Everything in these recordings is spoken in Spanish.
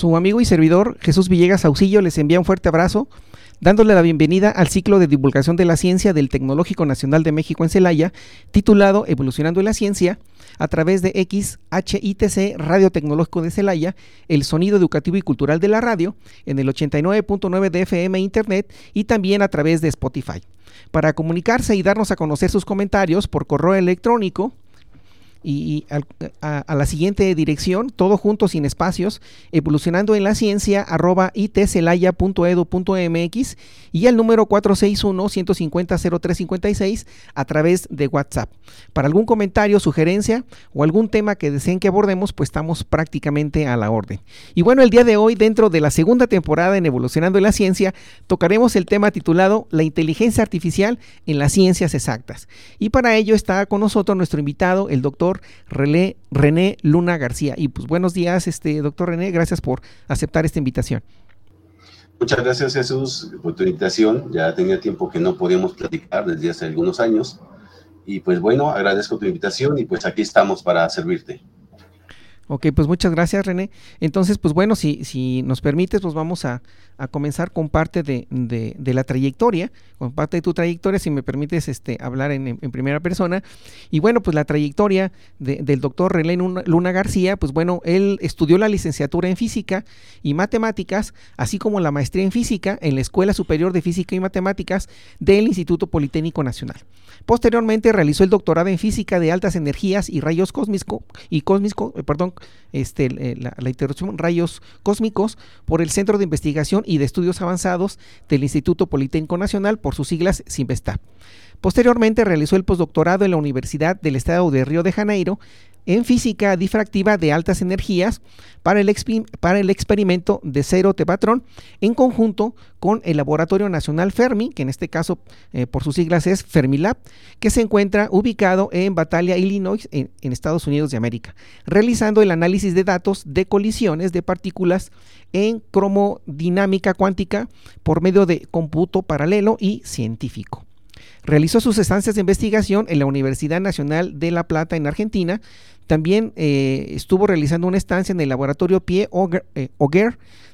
Su amigo y servidor Jesús Villegas Auxillo les envía un fuerte abrazo, dándole la bienvenida al ciclo de divulgación de la ciencia del Tecnológico Nacional de México en Celaya, titulado Evolucionando en la Ciencia, a través de XHITC Radio Tecnológico de Celaya, el sonido educativo y cultural de la radio, en el 89.9 de FM Internet y también a través de Spotify. Para comunicarse y darnos a conocer sus comentarios por correo electrónico, y, a, la siguiente dirección, todo junto sin espacios, evolucionando en la ciencia arroba itcelaya.edu.mx y el número 461-150-0356 a través de WhatsApp. Para algún comentario, sugerencia o algún tema que deseen que abordemos, pues estamos prácticamente a la orden. Y bueno, el día de hoy, dentro de la segunda temporada en Evolucionando en la Ciencia, tocaremos el tema titulado La inteligencia artificial en las ciencias exactas. Y para ello está con nosotros nuestro invitado, el doctor René Luna García. Y pues buenos días, este doctor René, gracias por aceptar esta invitación. Muchas gracias Jesús por tu invitación. Ya tenía tiempo que no podíamos platicar desde hace algunos años. Y pues bueno, agradezco tu invitación y pues aquí estamos para servirte. Ok, pues muchas gracias René. Entonces, pues bueno, si, si nos permites, pues vamos a, a comenzar con parte de, de, la trayectoria, con parte de tu trayectoria, si me permites este, hablar en, en primera persona. Y bueno, pues la trayectoria del doctor René Luna García, pues bueno, él estudió la licenciatura en física y matemáticas, así como la maestría en física en la Escuela Superior de Física y Matemáticas del Instituto Politécnico Nacional. Posteriormente realizó el doctorado en física de altas energías y rayos cósmicos y cósmico, eh, perdón, este, eh, la, interrupción rayos cósmicos por el Centro de Investigación y de Estudios Avanzados del Instituto Politécnico Nacional, por sus siglas CIMBESTA. Posteriormente realizó el postdoctorado en la Universidad del Estado de Río de Janeiro en física difractiva de altas energías para el, para el experimento de cero T patrón en conjunto con el Laboratorio Nacional Fermi, que en este caso eh, por sus siglas es Fermilab, que se encuentra ubicado en Batalia, Illinois, en, en Estados Unidos de América, realizando el análisis de datos de colisiones de partículas en cromodinámica cuántica por medio de cómputo paralelo y científico. Realizó sus estancias de investigación en la Universidad Nacional de La Plata en Argentina. También eh, estuvo realizando una estancia en el laboratorio Pie Auger eh,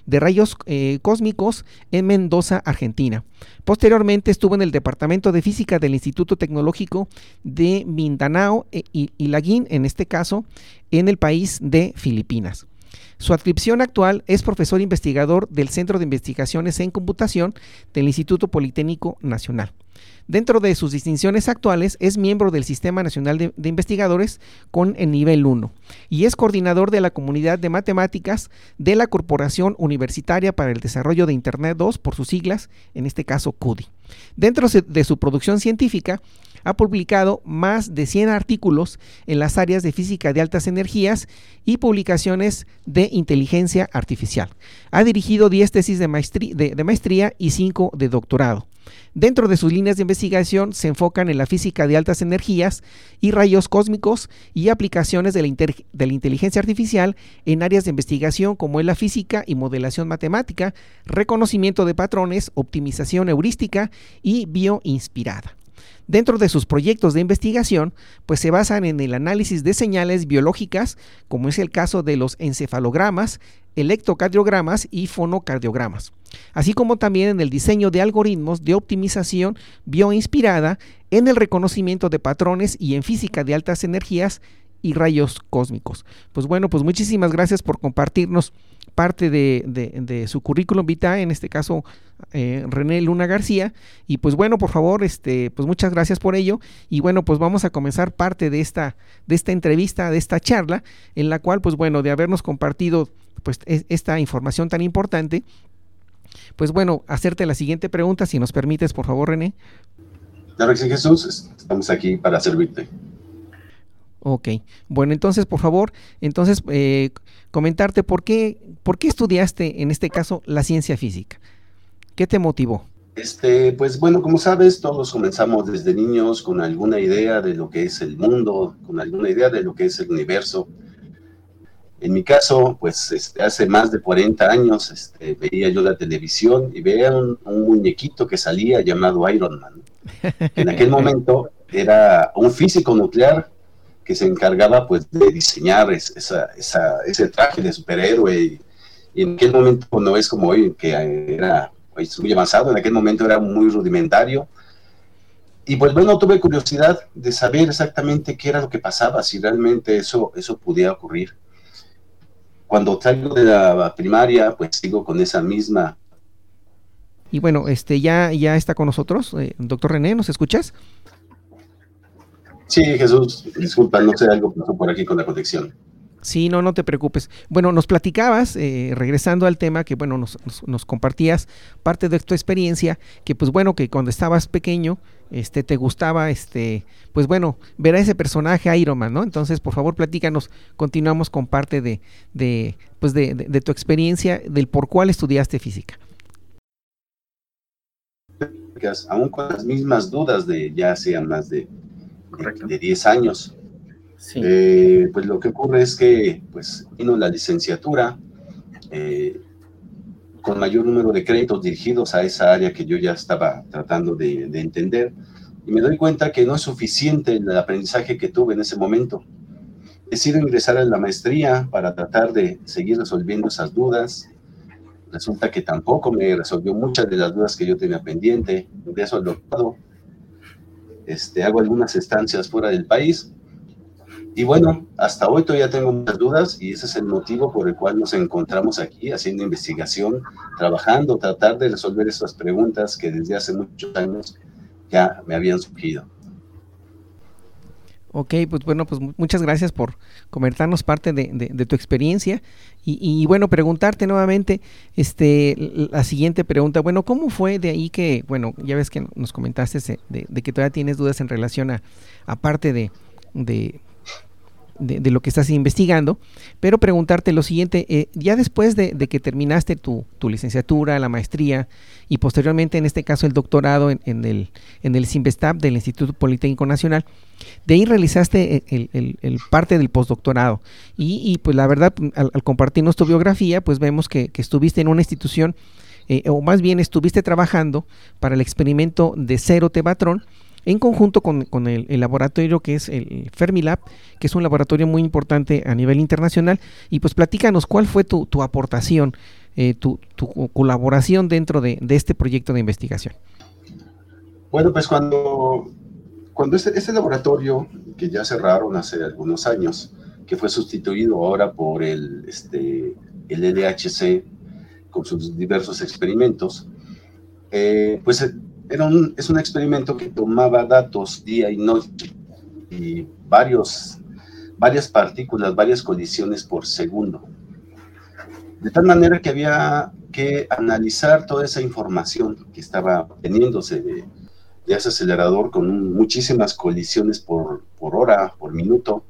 de rayos eh, cósmicos en Mendoza, Argentina. Posteriormente estuvo en el Departamento de Física del Instituto Tecnológico de Mindanao y, y Laguín, en este caso, en el país de Filipinas. Su adscripción actual es profesor investigador del Centro de Investigaciones en Computación del Instituto Politécnico Nacional. Dentro de sus distinciones actuales es miembro del Sistema Nacional de, Investigadores con el nivel 1 y es coordinador de la comunidad de matemáticas de la Corporación Universitaria para el Desarrollo de Internet 2 por sus siglas, en este caso CUDI. Dentro de su producción científica ha publicado más de 100 artículos en las áreas de física de altas energías y publicaciones de inteligencia artificial. Ha dirigido 10 tesis de maestría, y 5 de doctorado. Dentro de sus líneas de investigación se enfocan en la física de altas energías y rayos cósmicos y aplicaciones de la, de la, inteligencia artificial en áreas de investigación como es la física y modelación matemática, reconocimiento de patrones, optimización heurística y bioinspirada. Dentro de sus proyectos de investigación, pues se basan en el análisis de señales biológicas, como es el caso de los encefalogramas, electrocardiogramas y fonocardiogramas, así como también en el diseño de algoritmos de optimización bioinspirada, en el reconocimiento de patrones y en física de altas energías y rayos cósmicos. Pues bueno, pues muchísimas gracias por compartirnos parte de, su currículum vitae, en este caso eh, René Luna García. Y pues bueno, por favor, este, pues muchas gracias por ello. Y bueno, pues vamos a comenzar parte de esta, de esta entrevista, de esta charla, en la cual, pues bueno, de habernos compartido pues esta información tan importante, pues bueno, hacerte la siguiente pregunta, si nos permites, por favor, René. Claro Jesús, estamos aquí para servirte. Ok, bueno, entonces por favor, entonces eh, comentarte por qué, por qué estudiaste en este caso la ciencia física. ¿Qué te motivó? Este, pues bueno, como sabes, todos comenzamos desde niños con alguna idea de lo que es el mundo, con alguna idea de lo que es el universo. En mi caso, pues este, hace más de 40 años este, veía yo la televisión y veía un, muñequito que salía llamado Iron Man. En aquel momento era un físico nuclear que se encargaba pues de diseñar esa, ese traje de superhéroe y, y, en aquel momento no es como hoy que era pues, muy avanzado, en aquel momento era muy rudimentario y pues bueno, tuve curiosidad de saber exactamente qué era lo que pasaba, si realmente eso, eso podía ocurrir. Cuando salgo de la primaria, pues sigo con esa misma. Y bueno, este ya, ya está con nosotros, eh, doctor René, ¿nos escuchas? Sí, Jesús, disculpa, no sé, algo pasó por aquí con la conexión. Sí, no, no te preocupes. Bueno, nos platicabas, eh, regresando al tema, que bueno, nos, nos, compartías parte de tu experiencia, que pues bueno, que cuando estabas pequeño, este, te gustaba, este, pues bueno, ver a ese personaje Iron Man, ¿no? Entonces, por favor, platícanos, continuamos con parte de, de pues de, de, tu experiencia, del por cuál estudiaste física. Aún con las mismas dudas de ya sean más de de 10 años. Eh, pues lo que ocurre es que pues vino la licenciatura eh, con mayor número de créditos dirigidos a esa área que yo ya estaba tratando de, entender y me doy cuenta que no es suficiente el aprendizaje que tuve en ese momento. Decido ingresar a la maestría para tratar de seguir resolviendo esas dudas. Resulta que tampoco me resolvió muchas de las dudas que yo tenía pendiente. De eso al doctorado este, hago algunas estancias fuera del país. Y bueno, hasta hoy todavía tengo muchas dudas y ese es el motivo por el cual nos encontramos aquí haciendo investigación, trabajando, tratar de resolver esas preguntas que desde hace muchos años ya me habían surgido. Ok, pues bueno, pues muchas gracias por comentarnos parte de, tu experiencia y, bueno, preguntarte nuevamente este, la siguiente pregunta. Bueno, ¿cómo fue de ahí que, bueno, ya ves que nos comentaste de, que todavía tienes dudas en relación a, a parte de, lo que estás investigando, pero preguntarte lo siguiente, eh, ya después de, que terminaste tu, licenciatura, la maestría y posteriormente en este caso el doctorado en, el, en el CIMBESTAP del Instituto Politécnico Nacional, de ahí realizaste el, parte del postdoctorado. Y, pues la verdad al, compartirnos tu biografía pues vemos que, estuviste en una institución eh, o más bien estuviste trabajando para el experimento de cero tebatrón en conjunto con, el, laboratorio que es el Fermilab, que es un laboratorio muy importante a nivel internacional. Y pues platícanos cuál fue tu, aportación, eh, tu, colaboración dentro de, este proyecto de investigación. Bueno, pues cuando, cuando este, laboratorio, que ya cerraron hace algunos años, que fue sustituido ahora por el, este, LHC con sus diversos experimentos, eh, pues es un experimento que tomaba datos día y noche y varios, varias partículas, varias colisiones por segundo. De tal manera que había que analizar toda esa información que estaba teniéndose de, ese acelerador con muchísimas colisiones por, hora, por minuto.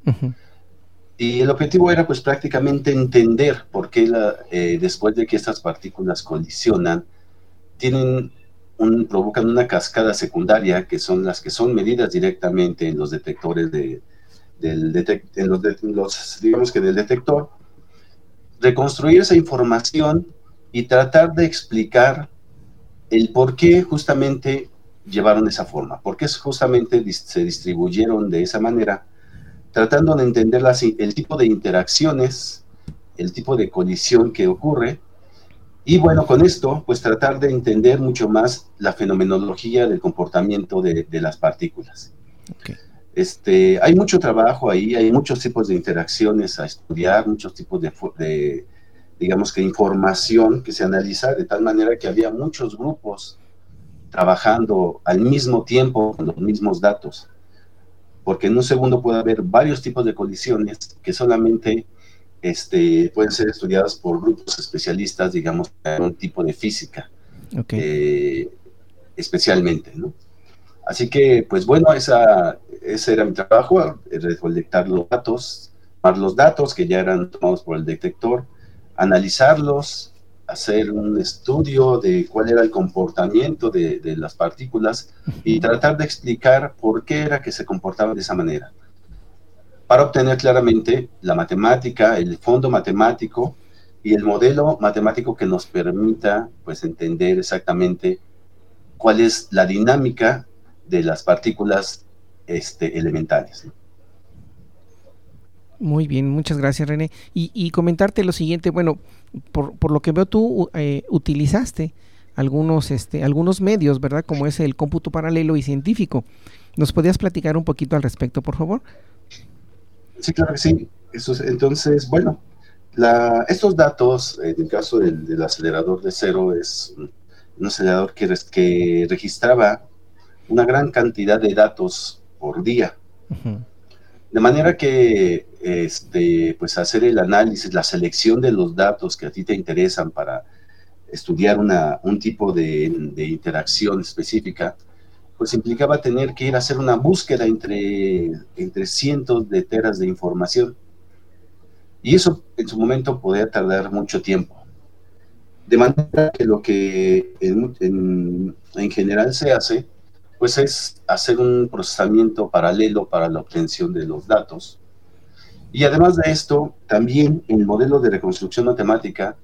Y el objetivo era pues prácticamente entender por qué eh, después de que estas partículas colisionan, tienen provocan una cascada secundaria, que son las que son medidas directamente en los detectores de, del en los, digamos que del detector, reconstruir esa información y tratar de explicar el por qué justamente llevaron esa forma, por qué justamente se distribuyeron de esa manera, tratando de entender el tipo de interacciones, el tipo de colisión que ocurre y bueno, con esto, pues tratar de entender mucho más la fenomenología del comportamiento de, las partículas. Este, hay mucho trabajo ahí, hay muchos tipos de interacciones a estudiar, muchos tipos de, digamos que información que se analiza, de tal manera que había muchos grupos trabajando al mismo tiempo con los mismos datos. Porque en un segundo puede haber varios tipos de colisiones que solamente este, pueden ser estudiadas por grupos especialistas, digamos, en un tipo de física, eh, especialmente, ¿no? Así que, pues bueno, esa, ese era mi trabajo, recolectar los datos, tomar los datos que ya eran tomados por el detector, analizarlos, hacer un estudio de cuál era el comportamiento de, de, las partículas y tratar de explicar por qué era que se comportaban de esa manera. Para obtener claramente la matemática, el fondo matemático y el modelo matemático que nos permita pues entender exactamente cuál es la dinámica de las partículas este, elementales. Muy bien, muchas gracias René. Y, comentarte lo siguiente, bueno, por, lo que veo tú eh, utilizaste algunos, este, algunos medios, ¿verdad? Como es el cómputo paralelo y científico. ¿Nos podías platicar un poquito al respecto, por favor? Sí, claro que sí. Eso entonces, bueno, la, estos datos, en el caso del, acelerador de cero, es un acelerador que, que registraba una gran cantidad de datos por día. De manera que este, pues hacer el análisis, la selección de los datos que a ti te interesan para estudiar una, un tipo de, de, interacción específica, pues implicaba tener que ir a hacer una búsqueda entre, entre cientos de teras de información. Y eso en su momento podía tardar mucho tiempo. De manera que lo que en, en, en general se hace pues es hacer un procesamiento paralelo para la obtención de los datos. Y además de esto, también el modelo de reconstrucción matemática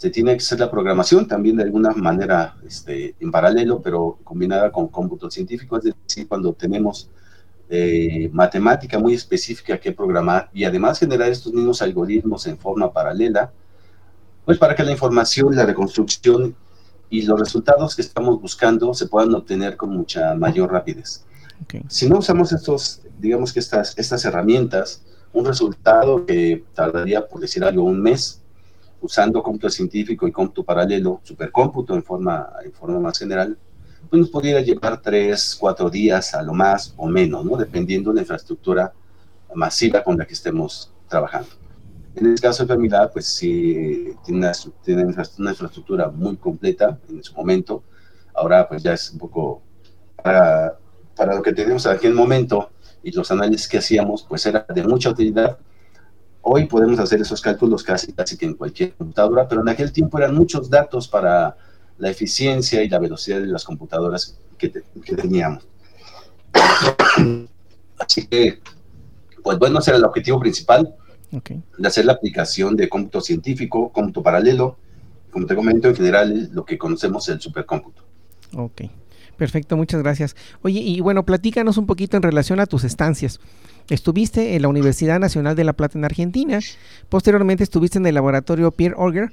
se tiene que hacer la programación también de alguna manera este, en paralelo, pero combinada con cómputo científico, es decir, cuando tenemos eh, matemática muy específica que programar y además generar estos mismos algoritmos en forma paralela, pues para que la información, la reconstrucción y los resultados que estamos buscando se puedan obtener con mucha mayor rapidez. Si no usamos estos, digamos que estas, estas herramientas, un resultado que tardaría, por decir algo, un mes, usando cómputo científico y cómputo paralelo, supercómputo en forma, en forma más general, pues nos podría llevar tres, cuatro días a lo más o menos, ¿no? dependiendo de la infraestructura masiva con la que estemos trabajando. En el caso de Fermilab, pues sí, tiene, una, tiene una, infraestructura muy completa en su momento. Ahora, pues ya es un poco para, para lo que teníamos en aquel momento y los análisis que hacíamos, pues era de mucha utilidad. Hoy podemos hacer esos cálculos casi, casi que en cualquier computadora, pero en aquel tiempo eran muchos datos para la eficiencia y la velocidad de las computadoras que, que teníamos. Así que, pues bueno, ese era el objetivo principal de hacer la aplicación de cómputo científico, cómputo paralelo, como te comento, en general lo que conocemos el supercómputo. Ok, perfecto, muchas gracias. Oye, y bueno, platícanos un poquito en relación a tus estancias. Estuviste en la Universidad Nacional de La Plata en Argentina, posteriormente estuviste en el laboratorio Pierre Auger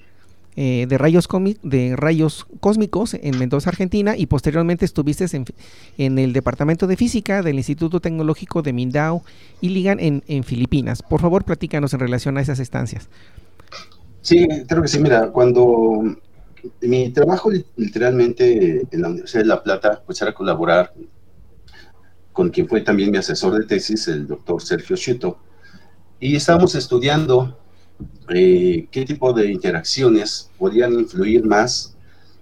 eh, de, rayos de rayos cósmicos en Mendoza, Argentina, y posteriormente estuviste en, el Departamento de Física del Instituto Tecnológico de Mindao y Ligan en, en Filipinas. Por favor, platícanos en relación a esas estancias. Sí, creo que sí. Mira, cuando mi trabajo literalmente en la Universidad de La Plata, pues era colaborar con quien fue también mi asesor de tesis, el doctor Sergio Schuto, y estábamos estudiando eh, qué tipo de interacciones podrían influir más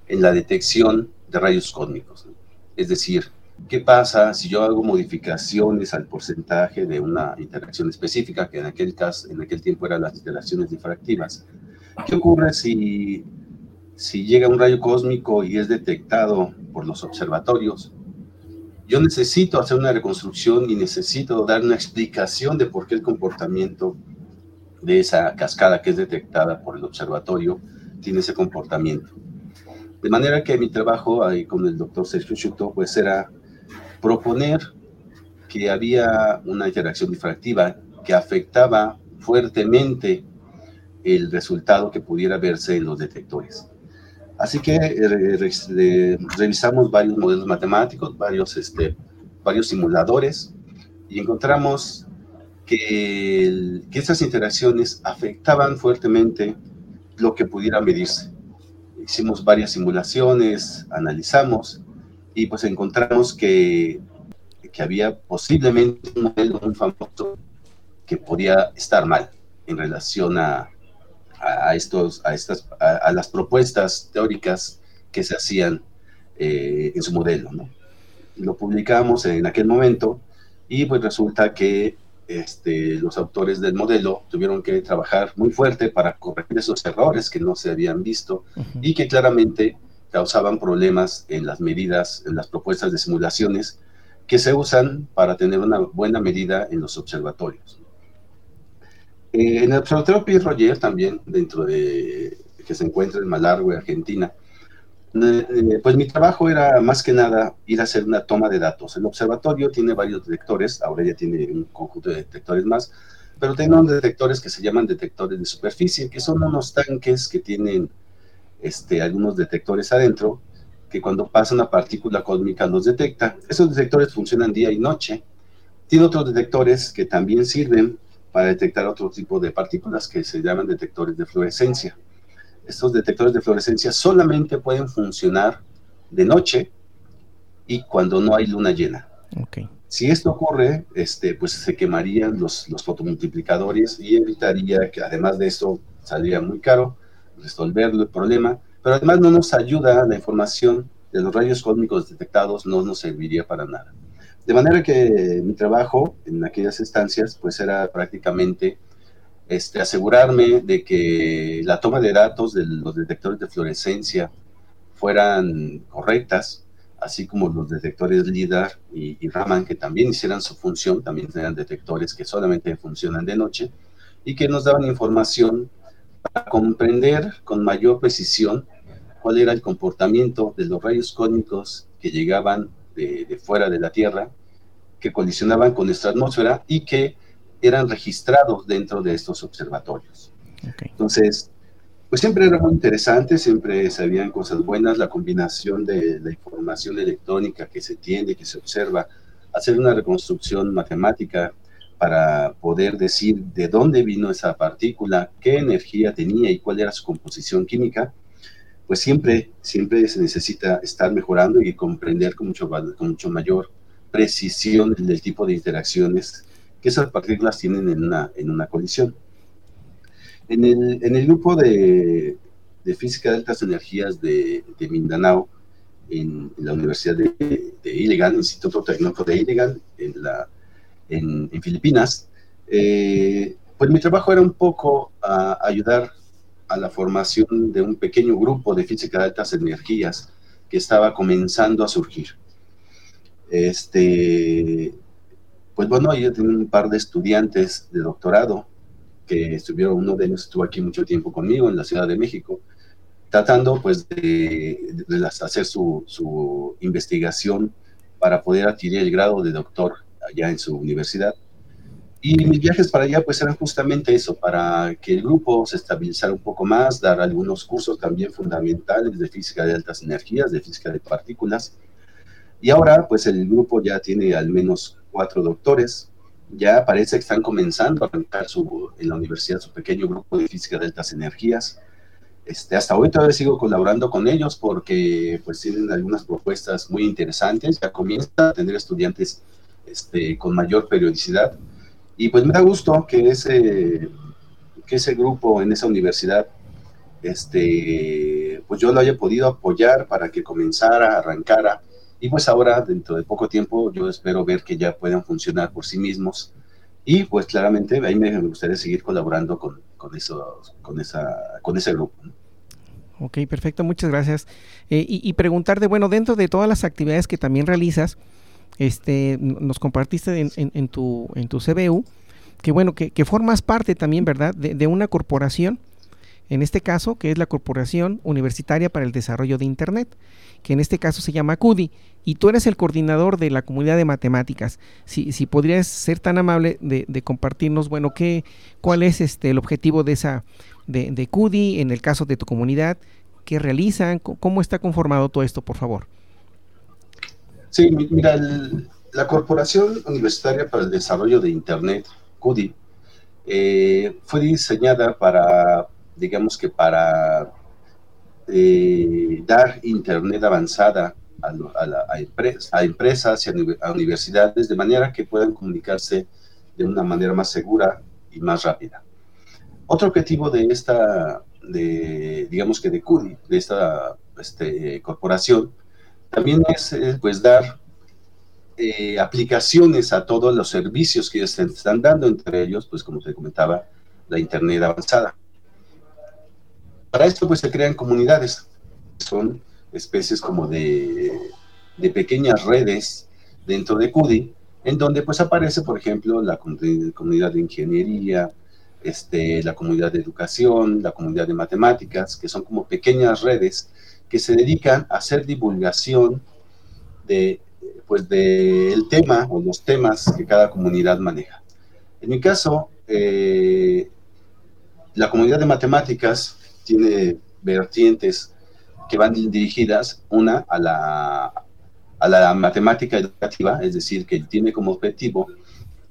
en la detección de rayos cósmicos. Es decir, ¿qué pasa si yo hago modificaciones al porcentaje de una interacción específica, que en aquel, caso, en aquel tiempo eran las interacciones difractivas? ¿Qué ocurre si, si llega un rayo cósmico y es detectado por los observatorios? Yo necesito hacer una reconstrucción y necesito dar una explicación de por qué el comportamiento de esa cascada que es detectada por el observatorio tiene ese comportamiento. De manera que mi trabajo ahí con el doctor Sergio Schuto pues era proponer que había una interacción difractiva que afectaba fuertemente el resultado que pudiera verse en los detectores. Así que eh, revisamos varios modelos matemáticos, varios, este, varios simuladores y encontramos que, que estas interacciones afectaban fuertemente lo que pudiera medirse. Hicimos varias simulaciones, analizamos y pues encontramos que, que había posiblemente un modelo muy famoso que podía estar mal en relación a, a, estos, a, estas, a, las propuestas teóricas que se hacían eh, en su modelo. ¿no? Lo publicamos en aquel momento y pues resulta que este, los autores del modelo tuvieron que trabajar muy fuerte para corregir esos errores que no se habían visto y que claramente causaban problemas en las medidas, en las propuestas de simulaciones que se usan para tener una buena medida en los observatorios. Eh, en el observatorio Pierre Roger también, dentro de que se encuentra en Malargüe, Argentina, eh, pues mi trabajo era más que nada ir a hacer una toma de datos. El observatorio tiene varios detectores, ahora ya tiene un conjunto de detectores más, pero tiene unos detectores que se llaman detectores de superficie, que son unos tanques que tienen este, algunos detectores adentro, que cuando pasa una partícula cósmica los detecta. Esos detectores funcionan día y noche. Tiene otros detectores que también sirven para detectar otro tipo de partículas que se llaman detectores de fluorescencia estos detectores de fluorescencia solamente pueden funcionar de noche y cuando no hay luna llena. Si esto ocurre, este, pues se quemarían los, los fotomultiplicadores y evitaría que además de esto saliera muy caro resolver el problema, pero además no nos ayuda la información de los rayos cósmicos detectados, no nos serviría para nada. De manera que mi trabajo en aquellas estancias pues era prácticamente este, asegurarme de que la toma de datos de los detectores de fluorescencia fueran correctas, así como los detectores LIDAR y, Raman, que también hicieran su función, también eran detectores que solamente funcionan de noche, y que nos daban información para comprender con mayor precisión cuál era el comportamiento de los rayos cósmicos que llegaban de, de fuera de la Tierra, que colisionaban con nuestra atmósfera y que eran registrados dentro de estos observatorios. Entonces, pues siempre era muy interesante, siempre sabían cosas buenas, la combinación de la información electrónica que se tiene, que se observa, hacer una reconstrucción matemática para poder decir de dónde vino esa partícula, qué energía tenía y cuál era su composición química, pues siempre, siempre se necesita estar mejorando y comprender con mucho, con mucho mayor precisión del tipo de interacciones que esas partículas tienen en una, en una colisión. En el, en el grupo de, de, física de altas energías de, Mindanao, en, la Universidad de, de Iligan, Instituto Tecnológico de Iligan, en, la, en, Filipinas, eh, pues mi trabajo era un poco ayudar a la formación de un pequeño grupo de física de altas energías que estaba comenzando a surgir. Este, pues bueno, yo tenía un par de estudiantes de doctorado que estuvieron, uno de ellos estuvo aquí mucho tiempo conmigo en la Ciudad de México, tratando pues de, hacer su, investigación para poder adquirir el grado de doctor allá en su universidad. Y mis viajes para allá pues eran justamente eso, para que el grupo se estabilizara un poco más, dar algunos cursos también fundamentales de física de altas energías, de física de partículas. Y ahora pues el grupo ya tiene al menos cuatro doctores. Ya parece que están comenzando a arrancar su, en la universidad su pequeño grupo de física de altas energías. Este, hasta hoy todavía sigo colaborando con ellos porque pues tienen algunas propuestas muy interesantes. Ya comienza a tener estudiantes este, con mayor periodicidad. Y pues me da gusto que ese, que ese grupo en esa universidad, este, pues yo lo haya podido apoyar para que comenzara, arrancara y pues ahora, dentro de poco tiempo, yo espero ver que ya puedan funcionar por sí mismos. Y pues claramente ahí me gustaría seguir colaborando con, con, eso, con, esa, con ese grupo. Ok, perfecto, muchas gracias. Eh, y, preguntarte, bueno, dentro de todas las actividades que también realizas, este, nos compartiste en, en, tu, en tu CBU, que bueno, que, que formas parte también, ¿verdad?, de, de, una corporación, en este caso, que es la Corporación Universitaria para el Desarrollo de Internet que en este caso se llama CUDI, y tú eres el coordinador de la comunidad de matemáticas. Si, si podrías ser tan amable de, compartirnos, bueno, qué, cuál es este el objetivo de esa de, de CUDI en el caso de tu comunidad, qué realizan, cómo está conformado todo esto, por favor. Sí, mira, la Corporación Universitaria para el Desarrollo de Internet, CUDI, eh, fue diseñada para, digamos que para eh, dar Internet avanzada a, a, empresas y a, universidades de manera que puedan comunicarse de una manera más segura y más rápida. Otro objetivo de esta, de, digamos que de CUDI, de esta este, corporación, también es pues dar eh, aplicaciones a todos los servicios que ellos están dando, entre ellos, pues como te comentaba, la Internet avanzada. Para esto, pues se crean comunidades, son especies como de, de pequeñas redes dentro de CUDI, en donde pues aparece, por ejemplo, la comunidad de ingeniería, este, la comunidad de educación, la comunidad de matemáticas, que son como pequeñas redes que se dedican a hacer divulgación de, pues, del tema o los temas que cada comunidad maneja. En mi caso, eh, la comunidad de matemáticas tiene vertientes que van dirigidas, una, a la, a la matemática educativa, es decir, que tiene como objetivo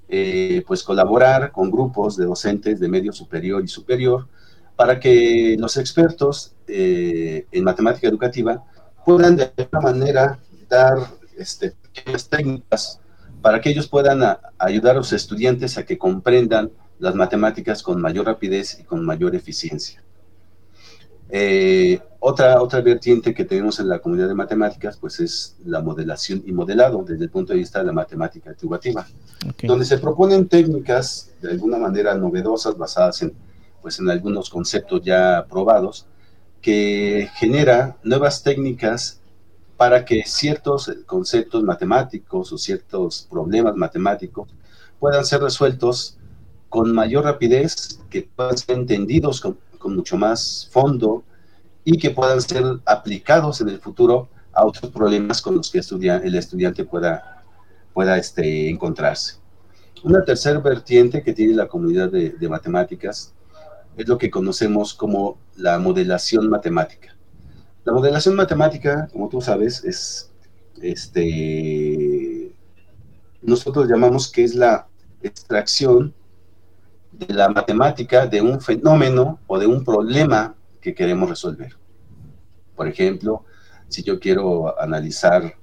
eh, pues colaborar con grupos de docentes de medio superior y superior para que los expertos eh, en matemática educativa puedan de alguna manera dar este, pequeñas técnicas para que ellos puedan ayudar a los estudiantes a que comprendan las matemáticas con mayor rapidez y con mayor eficiencia. Eh, otra, otra vertiente que tenemos en la comunidad de matemáticas, pues es la modelación y modelado desde el punto de vista de la matemática educativa, donde se proponen técnicas de alguna manera novedosas basadas en, pues en algunos conceptos ya probados, que genera nuevas técnicas para que ciertos conceptos matemáticos o ciertos problemas matemáticos puedan ser resueltos con mayor rapidez, que puedan ser entendidos con, mucho más fondo y que puedan ser aplicados en el futuro a otros problemas con los que el estudiante pueda, pueda este, encontrarse. Una tercera vertiente que tiene la comunidad de, matemáticas es lo que conocemos como la modelación matemática. La modelación matemática, como tú sabes, es, este, nosotros llamamos que es la extracción de la matemática de un fenómeno o de un problema que queremos resolver. Por ejemplo, si yo quiero analizar,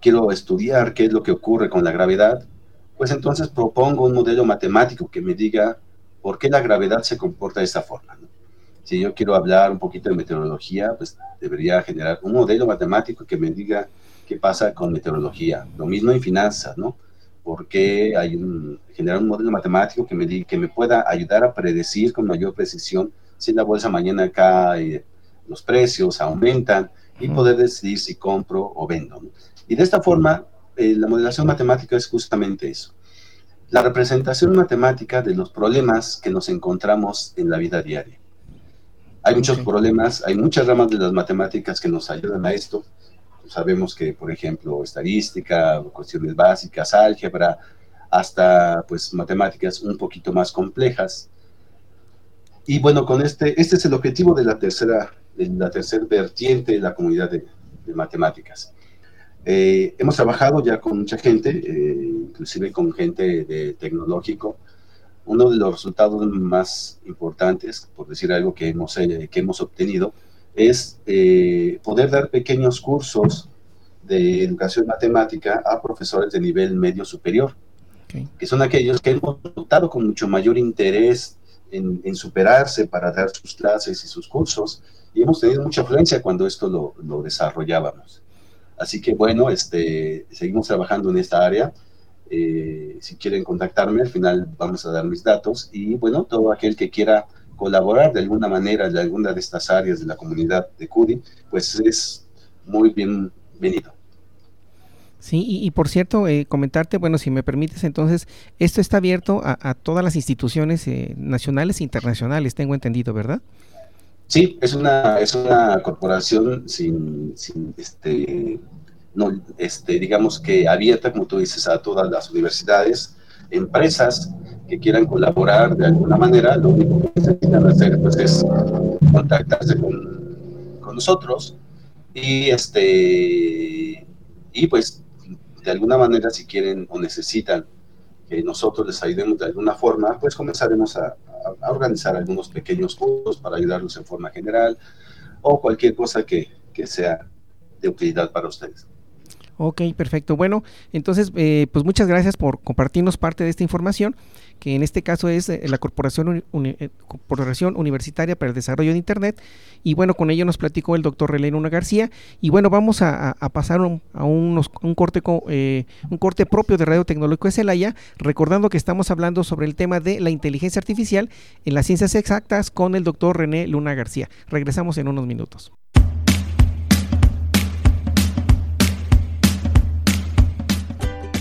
quiero estudiar qué es lo que ocurre con la gravedad, pues entonces propongo un modelo matemático que me diga por qué la gravedad se comporta de esta forma. Si yo quiero hablar un poquito de meteorología, pues debería generar un modelo matemático que me diga qué pasa con meteorología. Lo mismo en finanzas, ¿no? Porque hay un, generar un modelo matemático que me, que me pueda ayudar a predecir con mayor precisión si la bolsa mañana cae, los precios aumentan y poder decidir si compro o vendo. Y de esta forma, eh, la modelación matemática es justamente eso. La representación matemática de los problemas que nos encontramos en la vida diaria. Hay muchos problemas, hay muchas ramas de las matemáticas que nos ayudan a esto. Sabemos que, por ejemplo, estadística, cuestiones básicas, álgebra, hasta pues matemáticas un poquito más complejas y bueno, con este, este es el objetivo de la tercera, de la tercera vertiente de la comunidad de, matemáticas. Eh, hemos trabajado ya con mucha gente, eh, inclusive con gente de tecnológico. Uno de los resultados más importantes, por decir algo que hemos, eh, que hemos obtenido, es poder dar pequeños cursos de educación matemática a profesores de nivel medio superior, que son aquellos que hemos notado con mucho mayor interés en, superarse para dar sus clases y sus cursos y hemos tenido mucha afluencia cuando esto lo, lo, desarrollábamos. Así que bueno, este, seguimos trabajando en esta área. Eh, si quieren contactarme, al final vamos a dar mis datos y bueno, todo aquel que quiera colaborar de alguna manera en alguna de estas áreas de la comunidad de CUDI, pues es muy bienvenido. Sí, y, por cierto, eh, comentarte, bueno, si me permites, entonces, esto está abierto a, todas las instituciones eh, nacionales e internacionales, tengo entendido, ¿verdad? Sí, es una, es una corporación sin, sin este, no, este, digamos que abierta, como tú dices, a todas las universidades, empresas que quieran colaborar de alguna manera, lo único que necesitan hacer pues, es contactarse con, con nosotros y este y pues de alguna manera, si quieren o necesitan que nosotros les ayudemos de alguna forma, pues comenzaremos a, organizar algunos pequeños cursos para ayudarlos en forma general o cualquier cosa que, sea de utilidad para ustedes. Ok, perfecto. Bueno, entonces, eh, pues muchas gracias por compartirnos parte de esta información que en este caso es eh, la Corporación, eh, Corporación Universitaria para el Desarrollo de Internet. Y bueno, con ello nos platicó el doctor René Luna García. Y bueno, vamos a, pasar a unos, un, corte, eh, un corte propio de Radio Tecnológico de Celaya, recordando que estamos hablando sobre el tema de la inteligencia artificial en las ciencias exactas con el doctor René Luna García. Regresamos en unos minutos.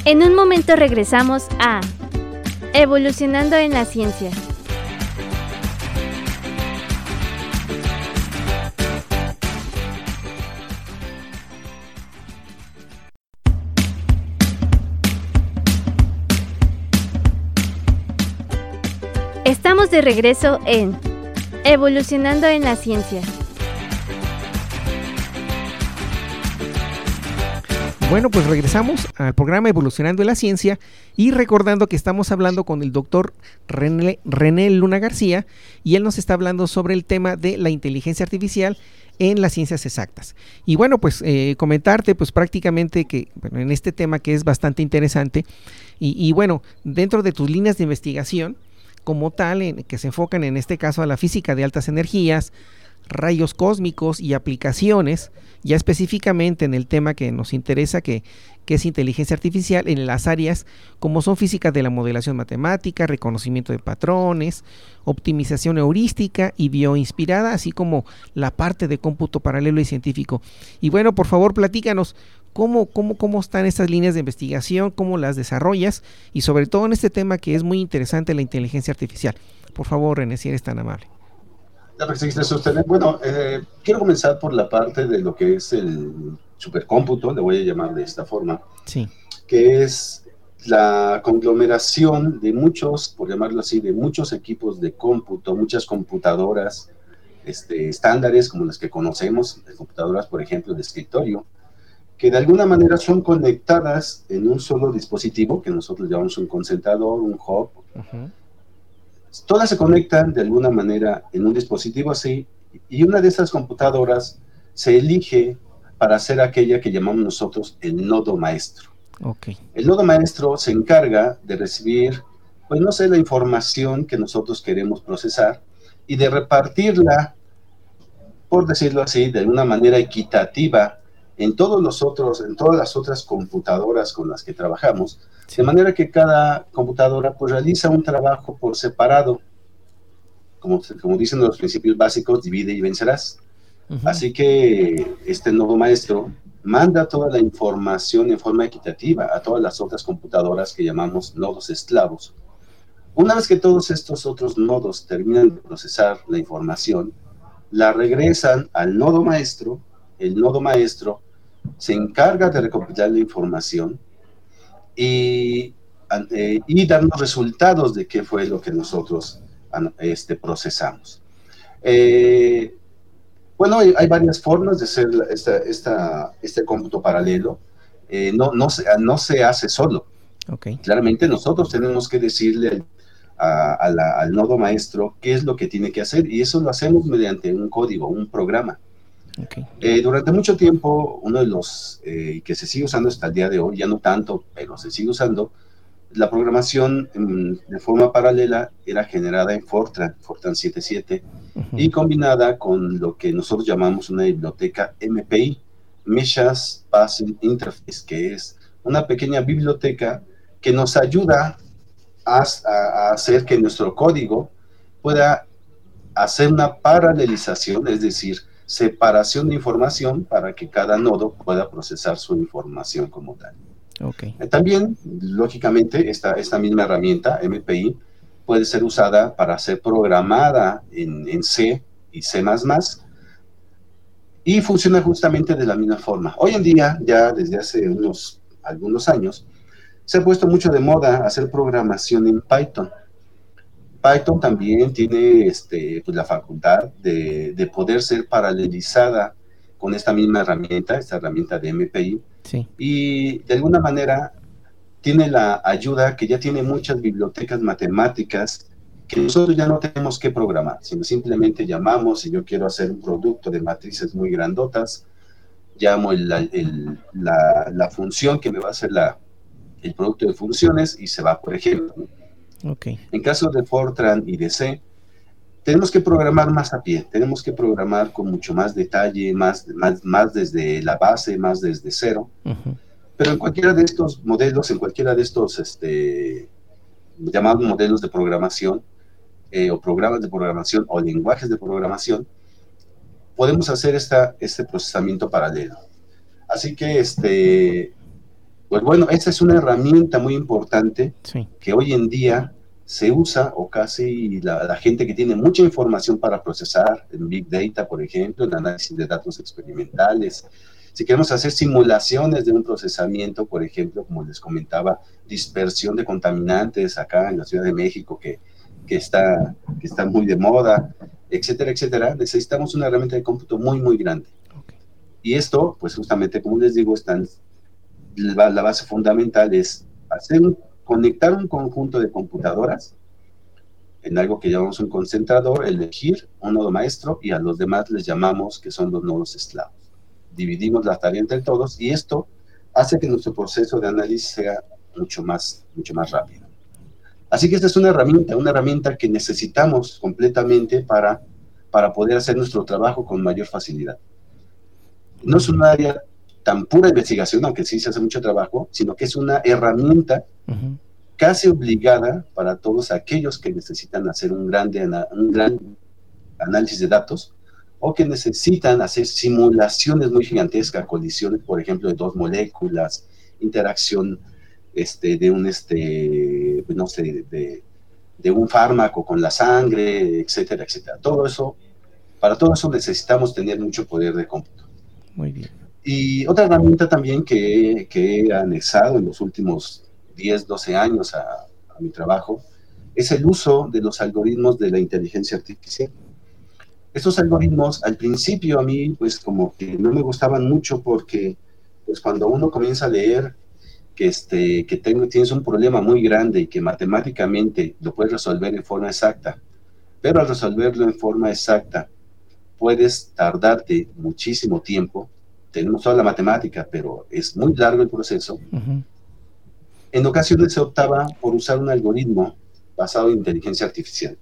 En un momento regresamos a Evolucionando en la Ciencia. Estamos de regreso en Evolucionando en la Ciencia. Bueno, pues regresamos al programa Evolucionando en la Ciencia y recordando que estamos hablando con el doctor René, Luna García y él nos está hablando sobre el tema de la inteligencia artificial en las ciencias exactas. Y bueno, pues eh, comentarte pues prácticamente que en este tema que es bastante interesante y, bueno, dentro de tus líneas de investigación como tal, en, que se enfocan en este caso a la física de altas energías, rayos cósmicos y aplicaciones, ya específicamente en el tema que nos interesa, que, es inteligencia artificial, en las áreas como son física de la modelación matemática, reconocimiento de patrones, optimización heurística y bioinspirada, así como la parte de cómputo paralelo y científico. Y bueno, por favor, platícanos cómo, cómo, cómo están estas líneas de investigación, cómo las desarrollas y sobre todo en este tema que es muy interesante, la inteligencia artificial. Por favor, René, si eres tan amable. Bueno, eh, quiero comenzar por la parte de lo que es el supercómputo, le voy a llamar de esta forma, sí. que es la conglomeración de muchos, por llamarlo así, de muchos equipos de cómputo, muchas computadoras este, estándares como las que conocemos, computadoras, por ejemplo, de escritorio, que de alguna manera son conectadas en un solo dispositivo, que nosotros llamamos un concentrador, un hub, todas se conectan de alguna manera en un dispositivo así y una de esas computadoras se elige para hacer aquella que llamamos nosotros el nodo maestro. Okay. El nodo maestro se encarga de recibir, pues no sé, la información que nosotros queremos procesar y de repartirla, por decirlo así, de una manera equitativa en todos los otros, en todas las otras computadoras con las que trabajamos, de manera que cada computadora pues realiza un trabajo por separado. Como, como dicen los principios básicos, divide y vencerás. Así que este nuevo maestro manda toda la información en forma equitativa a todas las otras computadoras que llamamos nodos esclavos. Una vez que todos estos otros nodos terminan de procesar la información, la regresan al nodo maestro, el nodo maestro se encarga de recopilar la información y, eh, y darnos resultados de qué fue lo que nosotros este, procesamos. Eh, bueno, hay, varias formas de hacer esta, este cómputo paralelo. Eh, no, no, se, no se hace solo. Okay. Claramente nosotros tenemos que decirle al nodo maestro qué es lo que tiene que hacer y eso lo hacemos mediante un código, un programa. Eh, durante mucho tiempo, uno de los eh, que se sigue usando hasta el día de hoy, ya no tanto, pero se sigue usando, la programación de forma paralela era generada en Fortran, Fortran 77, y combinada con lo que nosotros llamamos una biblioteca MPI, Meshas Passing Interface, que es una pequeña biblioteca que nos ayuda a, a hacer que nuestro código pueda hacer una paralelización, es decir, separación de información para que cada nodo pueda procesar su información como tal. Okay. Eh, también, lógicamente, esta, esta misma herramienta, MPI, puede ser usada para ser programada en, en C y C++, y funciona justamente de la misma forma. Hoy en día, ya desde hace unos algunos años, se ha puesto mucho de moda hacer programación en Python. Python también tiene este, pues, la facultad de, poder ser paralelizada con esta misma herramienta, esta herramienta de MPI. Y de alguna manera tiene la ayuda que ya tiene muchas bibliotecas matemáticas que nosotros ya no tenemos que programar, sino simplemente llamamos, si yo quiero hacer un producto de matrices muy grandotas, llamo la, la, función que me va a hacer la, el producto de funciones y se va, por ejemplo. Okay. En caso de Fortran y de C, tenemos que programar más a pie, tenemos que programar con mucho más detalle, más, más, más desde la base, más desde cero. Pero en cualquiera de estos modelos, en cualquiera de estos este, llamados modelos de programación, eh, o programas de programación, o lenguajes de programación, podemos hacer esta, este procesamiento paralelo. Así que, este, pues bueno, esta es una herramienta muy importante que hoy en día se usa o casi la, gente que tiene mucha información para procesar en Big Data, por ejemplo, en análisis de datos experimentales. Si queremos hacer simulaciones de un procesamiento, por ejemplo, como les comentaba, dispersión de contaminantes acá en la Ciudad de México, que, que, está, que está muy de moda, etcétera, etcétera, necesitamos una herramienta de cómputo muy, muy grande. Y esto, pues justamente, como les digo, están, la, base fundamental es hacer conectar un conjunto de computadoras en algo que llamamos un concentrador, elegir un nodo maestro y a los demás les llamamos que son los nodos esclavos. Dividimos la tarea entre todos y esto hace que nuestro proceso de análisis sea mucho más, mucho más rápido. Así que esta es una herramienta, una herramienta que necesitamos completamente para, para poder hacer nuestro trabajo con mayor facilidad. No es un área tan pura investigación, aunque sí se hace mucho trabajo, sino que es una herramienta casi obligada para todos aquellos que necesitan hacer un, grande, un gran análisis de datos o que necesitan hacer simulaciones muy gigantescas, colisiones, por ejemplo, de dos moléculas, interacción este, de un, este, no sé, de, de un fármaco con la sangre, etcétera, etcétera. Todo eso, para todo eso necesitamos tener mucho poder de cómputo. Muy bien. Y otra herramienta también que, he anexado en los últimos 10, 12 años a, mi trabajo es el uso de los algoritmos de la inteligencia artificial. Estos algoritmos al principio a mí pues como que no me gustaban mucho porque pues cuando uno comienza a leer que, este, que tengo, tienes un problema muy grande y que matemáticamente lo puedes resolver en forma exacta, pero al resolverlo en forma exacta puedes tardarte muchísimo tiempo, tenemos toda la matemática, pero es muy largo el proceso. En ocasiones se optaba por usar un algoritmo basado en inteligencia artificial.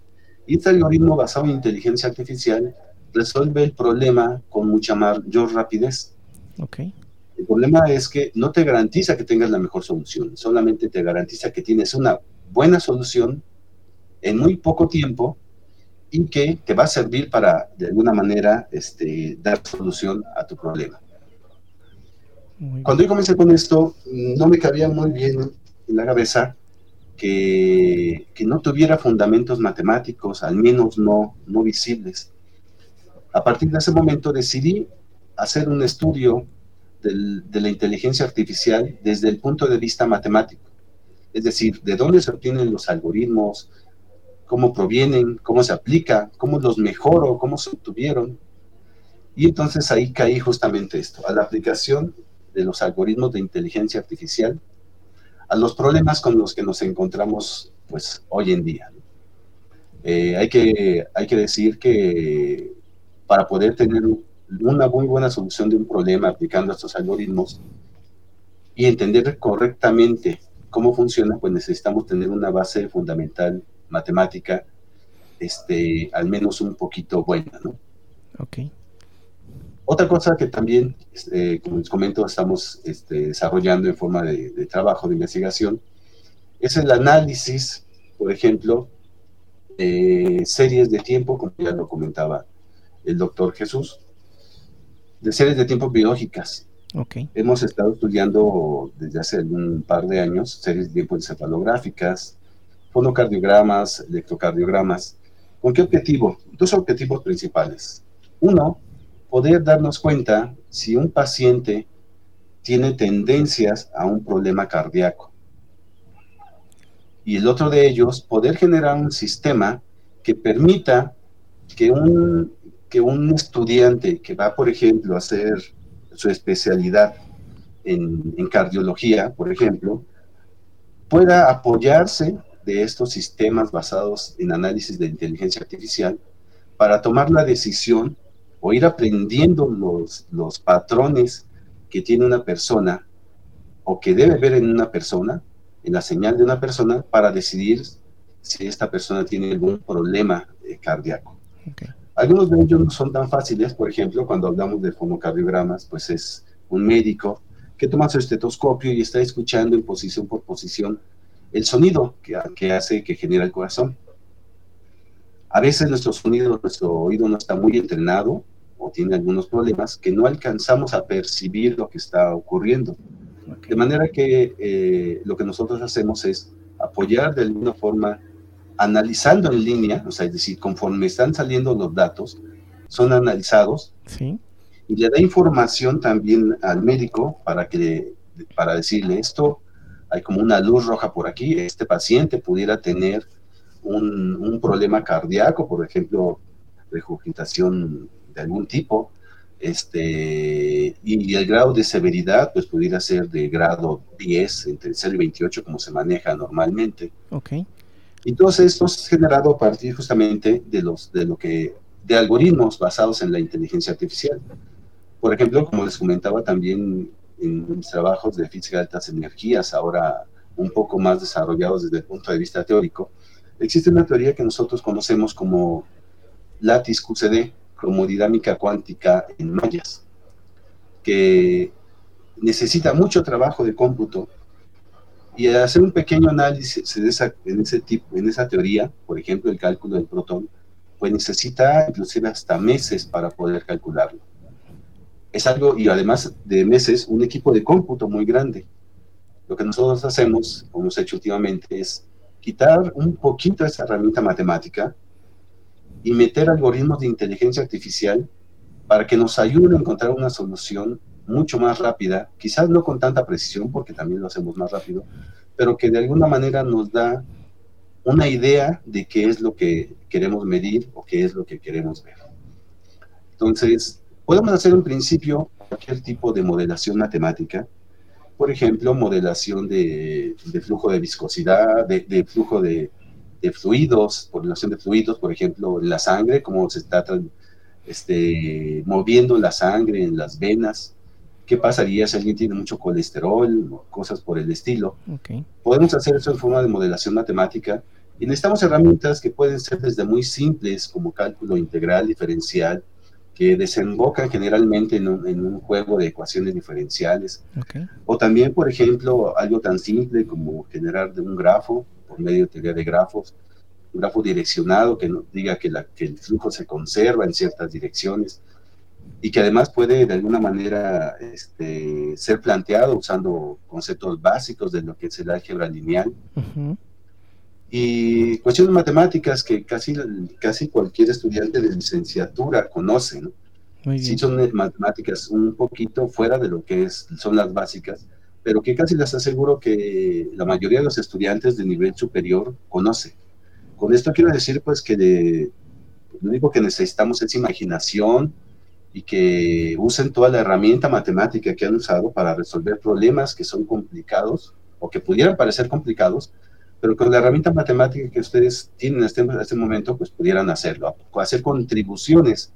Y este algoritmo basado en inteligencia artificial resuelve el problema con mucha mayor rapidez. Okay. El problema es que no te garantiza que tengas la mejor solución, solamente te garantiza que tienes una buena solución en muy poco tiempo y que te va a servir para, de alguna manera, este, dar solución a tu problema. Cuando yo comencé con esto, no me cabía muy bien en la cabeza que, que, no tuviera fundamentos matemáticos, al menos no, no visibles. A partir de ese momento decidí hacer un estudio del, de la inteligencia artificial desde el punto de vista matemático. Es decir, de dónde se obtienen los algoritmos, cómo provienen, cómo se aplica, cómo los mejoro, cómo se obtuvieron. Y entonces ahí caí justamente esto, a la aplicación de los algoritmos de inteligencia artificial a los problemas con los que nos encontramos pues hoy en día. Eh, hay, que, hay que decir que para poder tener una muy buena solución de un problema aplicando estos algoritmos y entender correctamente cómo funciona, pues necesitamos tener una base fundamental matemática, este, al menos un poquito buena, ¿no? Ok. Otra cosa que también, este, como les comento, estamos este, desarrollando en forma de, trabajo, de investigación, es el análisis, por ejemplo, de series de tiempo, como ya lo comentaba el doctor Jesús, de series de tiempo biológicas. Okay. Hemos estado estudiando desde hace un par de años series de tiempo encefalográficas, fonocardiogramas, electrocardiogramas. ¿Con qué objetivo? Dos objetivos principales. Uno, poder darnos cuenta si un paciente tiene tendencias a un problema cardíaco. Y el otro de ellos, poder generar un sistema que permita que un, que un estudiante que va, por ejemplo, a hacer su especialidad en, en cardiología, por ejemplo, pueda apoyarse de estos sistemas basados en análisis de inteligencia artificial para tomar la decisión o ir aprendiendo los, los patrones que tiene una persona o que debe ver en una persona, en la señal de una persona, para decidir si esta persona tiene algún problema eh, cardíaco. Algunos de ellos no son tan fáciles, por ejemplo, cuando hablamos de fonocardiogramas, pues es un médico que toma su estetoscopio y está escuchando en posición por posición el sonido que, que hace, que genera el corazón. A veces nuestro sonido, nuestro oído no está muy entrenado o tiene algunos problemas que no alcanzamos a percibir lo que está ocurriendo. De manera que eh, lo que nosotros hacemos es apoyar de alguna forma, analizando en línea, o sea, es decir, conforme están saliendo los datos, son analizados y le da información también al médico para, que, para decirle esto, hay como una luz roja por aquí, este paciente pudiera tener un, problema cardíaco, por ejemplo, regurgitación de algún tipo, este, y, el grado de severidad, pues pudiera ser de grado 10, entre 0 y 28, como se maneja normalmente. Ok. Y todo esto es generado a partir justamente de, los, de, lo que, de algoritmos basados en la inteligencia artificial. Por ejemplo, como les comentaba también en mis trabajos de física de altas energías, ahora un poco más desarrollados desde el punto de vista teórico, Existe una teoría que nosotros conocemos como lattice QCD, cromodinámica cuántica en mallas, que necesita mucho trabajo de cómputo y hacer un pequeño análisis en esa, en ese tipo, en esa teoría, por ejemplo, el cálculo del protón, pues necesita inclusive hasta meses para poder calcularlo. Es algo, y además de meses, un equipo de cómputo muy grande. Lo que nosotros hacemos, como hemos hecho últimamente, es quitar un poquito esa herramienta matemática y meter algoritmos de inteligencia artificial para que nos ayuden a encontrar una solución mucho más rápida, quizás no con tanta precisión, porque también lo hacemos más rápido, pero que de alguna manera nos da una idea de qué es lo que queremos medir o qué es lo que queremos ver. Entonces, podemos hacer en principio cualquier tipo de modelación matemática, por ejemplo, modelación de, flujo de viscosidad, de, flujo de, fluidos, modelación de fluidos, por ejemplo, en la sangre, cómo se está este, moviendo la sangre en las venas, qué pasaría si alguien tiene mucho colesterol, cosas por el estilo. Podemos hacer eso en forma de modelación matemática y necesitamos herramientas que pueden ser desde muy simples como cálculo integral, diferencial, que desembocan generalmente en un, juego de ecuaciones diferenciales. O también, por ejemplo, algo tan simple como generar de un grafo por medio de teoría de grafos, un grafo direccionado que nos diga que, la, que el flujo se conserva en ciertas direcciones y que además puede de alguna manera este, ser planteado usando conceptos básicos de lo que es el álgebra lineal. Y cuestiones matemáticas que casi, casi cualquier estudiante de licenciatura conoce, ¿no? Sí son matemáticas un poquito fuera de lo que es, son las básicas, pero que casi les aseguro que la mayoría de los estudiantes de nivel superior conoce. Con esto quiero decir pues que lo único que necesitamos es imaginación y que usen toda la herramienta matemática que han usado para resolver problemas que son complicados o que pudieran parecer complicados, pero con la herramienta matemática que ustedes tienen en este, este momento, pues pudieran hacerlo, hacer contribuciones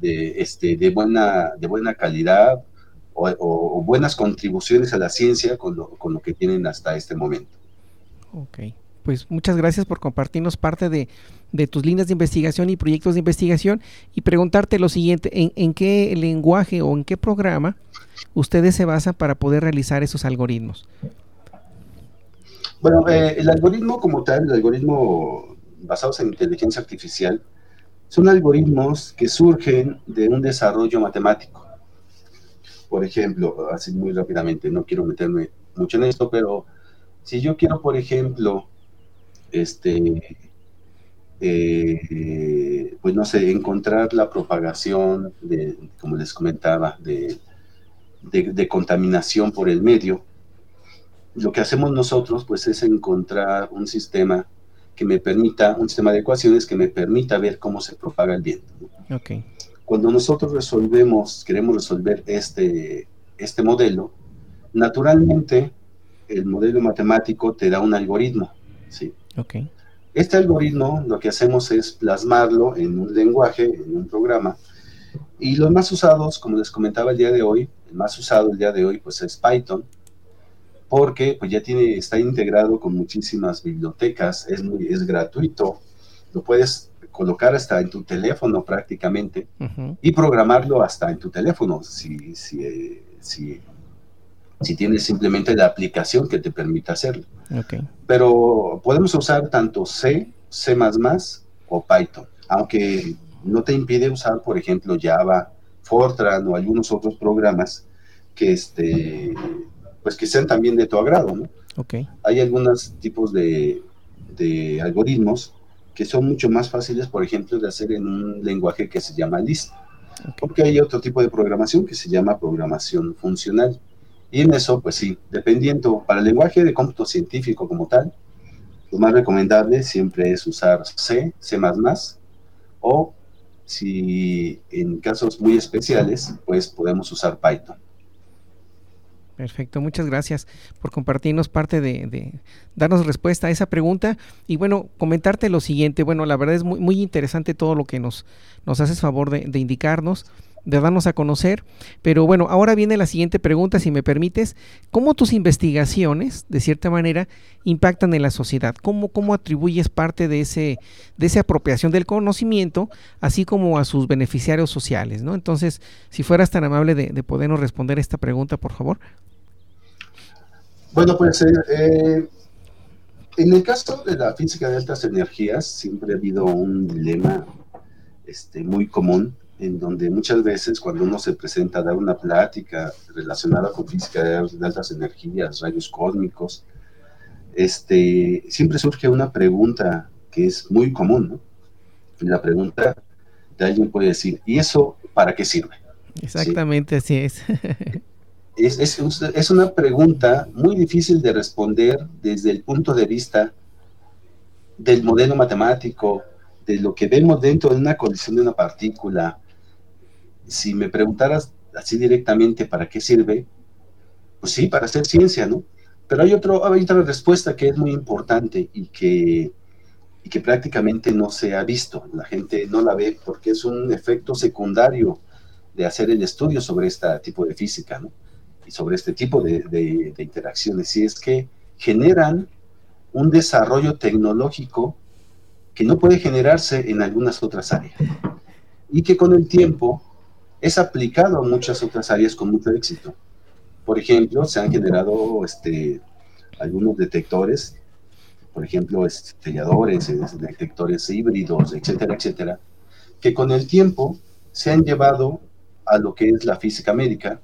de, este, de, buena, de buena calidad o, buenas contribuciones a la ciencia con lo, con lo que tienen hasta este momento. Ok, pues muchas gracias por compartirnos parte de, de, tus líneas de investigación y proyectos de investigación y preguntarte lo siguiente, ¿en, ¿en, qué lenguaje o en qué programa ustedes se basan para poder realizar esos algoritmos? Bueno, eh, el algoritmo como tal, el algoritmo basados en inteligencia artificial, son algoritmos que surgen de un desarrollo matemático. Por ejemplo, así muy rápidamente, no quiero meterme mucho en esto, pero si yo quiero, por ejemplo, este, eh, pues no sé, encontrar la propagación de, como les comentaba, de, de contaminación por el medio, lo que hacemos nosotros pues es encontrar un sistema que me permita, un sistema de ecuaciones que me permita ver cómo se propaga el viento. Okay. Cuando nosotros resolvemos, queremos resolver este, este modelo, naturalmente el modelo matemático te da un algoritmo. ¿sí? Okay. Este algoritmo lo que hacemos es plasmarlo en un lenguaje, en un programa, y los más usados, como les comentaba el día de hoy, el más usado el día de hoy pues es Python, porque pues ya tiene, está integrado con muchísimas bibliotecas, es, muy, es gratuito, lo puedes colocar hasta en tu teléfono prácticamente y programarlo hasta en tu teléfono si, si, si, si, tienes simplemente la aplicación que te permita hacerlo. Pero podemos usar tanto C, C++ o Python, aunque no te impide usar, por ejemplo, Java, Fortran o algunos otros programas que, este, pues que sean también de tu agrado, ¿no? Okay. Hay algunos tipos de, de, algoritmos que son mucho más fáciles, por ejemplo, de hacer en un lenguaje que se llama Lisp. Porque hay otro tipo de programación que se llama programación funcional. Y en eso, pues sí, dependiendo, para el lenguaje de cómputo científico como tal, lo más recomendable siempre es usar C, C++, o si en casos muy especiales, pues podemos usar Python. Perfecto, muchas gracias por compartirnos parte de, darnos respuesta a esa pregunta y bueno, comentarte lo siguiente, bueno, la verdad es muy, muy interesante todo lo que nos, nos haces favor de, de indicarnos de darnos a conocer. Pero bueno, ahora viene la siguiente pregunta, si me permites. ¿Cómo tus investigaciones, de cierta manera, impactan en la sociedad? ¿Cómo, cómo atribuyes parte de, ese, de esa apropiación del conocimiento, así como a sus beneficiarios sociales? ¿no? Entonces, si fueras tan amable de, podernos responder esta pregunta, por favor. Bueno, pues eh, eh, en el caso de la física de altas energías, siempre ha habido un dilema este, muy común en donde muchas veces cuando uno se presenta a dar una plática relacionada con física de altas energías, rayos cósmicos, este, siempre surge una pregunta que es muy común, ¿no? la pregunta de alguien puede decir, ¿y eso para qué sirve? Exactamente, así es. es, es. Es una pregunta muy difícil de responder desde el punto de vista del modelo matemático, de lo que vemos dentro de una colisión de una partícula, si me preguntaras así directamente para qué sirve, pues sí, para hacer ciencia, ¿no? Pero hay, otro, hay otra respuesta que es muy importante y que, y que prácticamente no se ha visto. La gente no la ve porque es un efecto secundario de hacer el estudio sobre este tipo de física, ¿no? Sobre este tipo de, interacciones. Y es que generan un desarrollo tecnológico que no puede generarse en algunas otras áreas. Y que con el tiempo es aplicado a muchas otras áreas con mucho éxito. Por ejemplo, se han generado este, algunos detectores, por ejemplo, selladores, detectores híbridos, etcétera, etcétera, que con el tiempo se han llevado a lo que es la física médica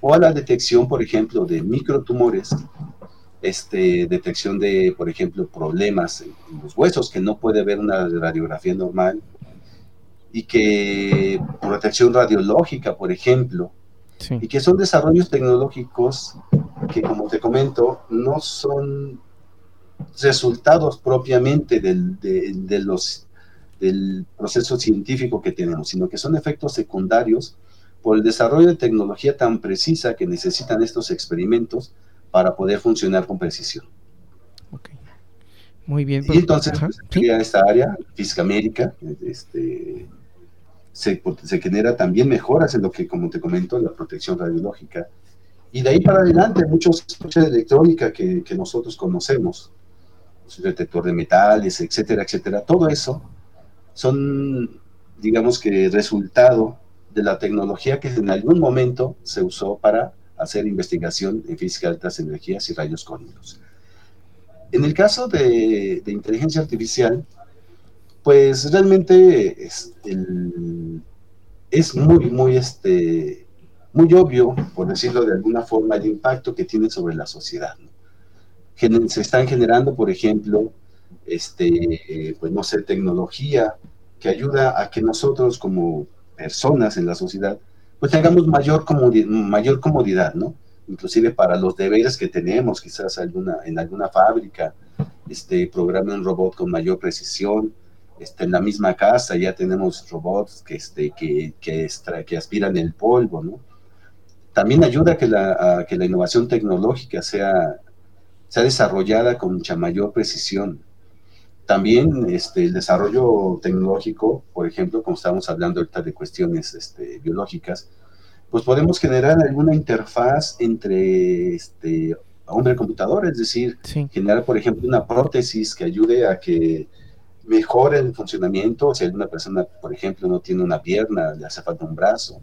o a la detección, por ejemplo, de microtumores, este, detección de, por ejemplo, problemas en los huesos que no puede ver una radiografía normal, y que protección radiológica, por ejemplo, y que son desarrollos tecnológicos que, como te comento, no son resultados propiamente del, de, los, del proceso científico que tenemos, sino que son efectos secundarios por el desarrollo de tecnología tan precisa que necesitan estos experimentos para poder funcionar con precisión. Muy bien. y pues, entonces, pues, esta área, física médica, este, se, se, genera también mejoras en lo que, como te comento, la protección radiológica. Y de ahí para adelante, muchos de electrónica que, que nosotros conocemos, el detector de metales, etcétera, etcétera, todo eso son, digamos que, resultado de la tecnología que en algún momento se usó para hacer investigación en física de altas energías y rayos cósmicos. En el caso de, de inteligencia artificial, pues realmente es, es muy, muy, este, muy obvio, por decirlo de alguna forma, el impacto que tiene sobre la sociedad. Se están generando, por ejemplo, este, pues no sé, tecnología que ayuda a que nosotros como personas en la sociedad, pues tengamos mayor comodidad, mayor comodidad, ¿no? Inclusive para los deberes que tenemos, quizás alguna, en alguna fábrica, este, programa un robot con mayor precisión, este, en la misma casa ya tenemos robots que, este, que, que, aspiran el polvo, ¿no? También ayuda a que la, que la innovación tecnológica sea, sea desarrollada con mucha mayor precisión. También este, el desarrollo tecnológico, por ejemplo, como estamos hablando ahorita de cuestiones este, biológicas, pues podemos generar alguna interfaz entre este, hombre computador, es decir, generar, por ejemplo, una prótesis que ayude a que mejore el funcionamiento, si alguna persona, por ejemplo, no tiene una pierna, le hace falta un brazo.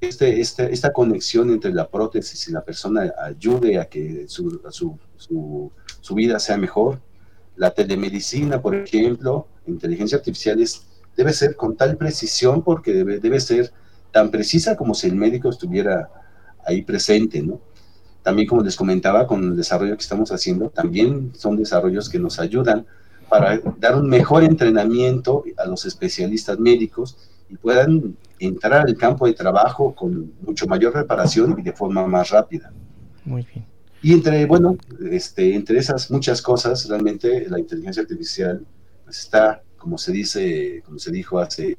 Este, este, esta conexión entre la prótesis y la persona ayude a que su, su, su, su vida sea mejor. La telemedicina, por ejemplo, inteligencia artificial es, debe ser con tal precisión porque debe, debe ser tan precisa como si el médico estuviera ahí presente, ¿no? También, como les comentaba, con el desarrollo que estamos haciendo, también son desarrollos que nos ayudan para dar un mejor entrenamiento a los especialistas médicos y puedan entrar al campo de trabajo con mucho mayor reparación y de forma más rápida. Muy bien. Y entre, bueno, este, entre esas muchas cosas, realmente la inteligencia artificial pues, está, como se dice, como se dijo hace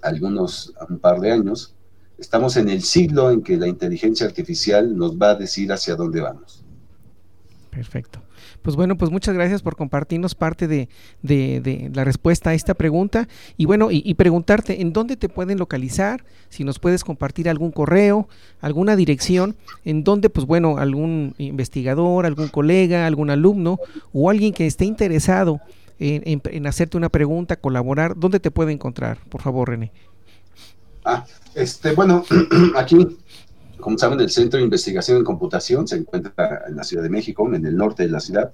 algunos, un par de años, estamos en el siglo en que la inteligencia artificial nos va a decir hacia dónde vamos. Perfecto. Pues bueno, pues muchas gracias por compartirnos parte de, la respuesta a esta pregunta. Y bueno, y, preguntarte, ¿en dónde te pueden localizar? Si nos puedes compartir algún correo, alguna dirección, en donde, pues bueno, algún investigador, algún colega, algún alumno o alguien que esté interesado en, en hacerte una pregunta, colaborar, ¿dónde te puede encontrar? Por favor, René. Ah, este, bueno, aquí como saben, el Centro de Investigación en Computación se encuentra en la Ciudad de México, en el norte de la ciudad.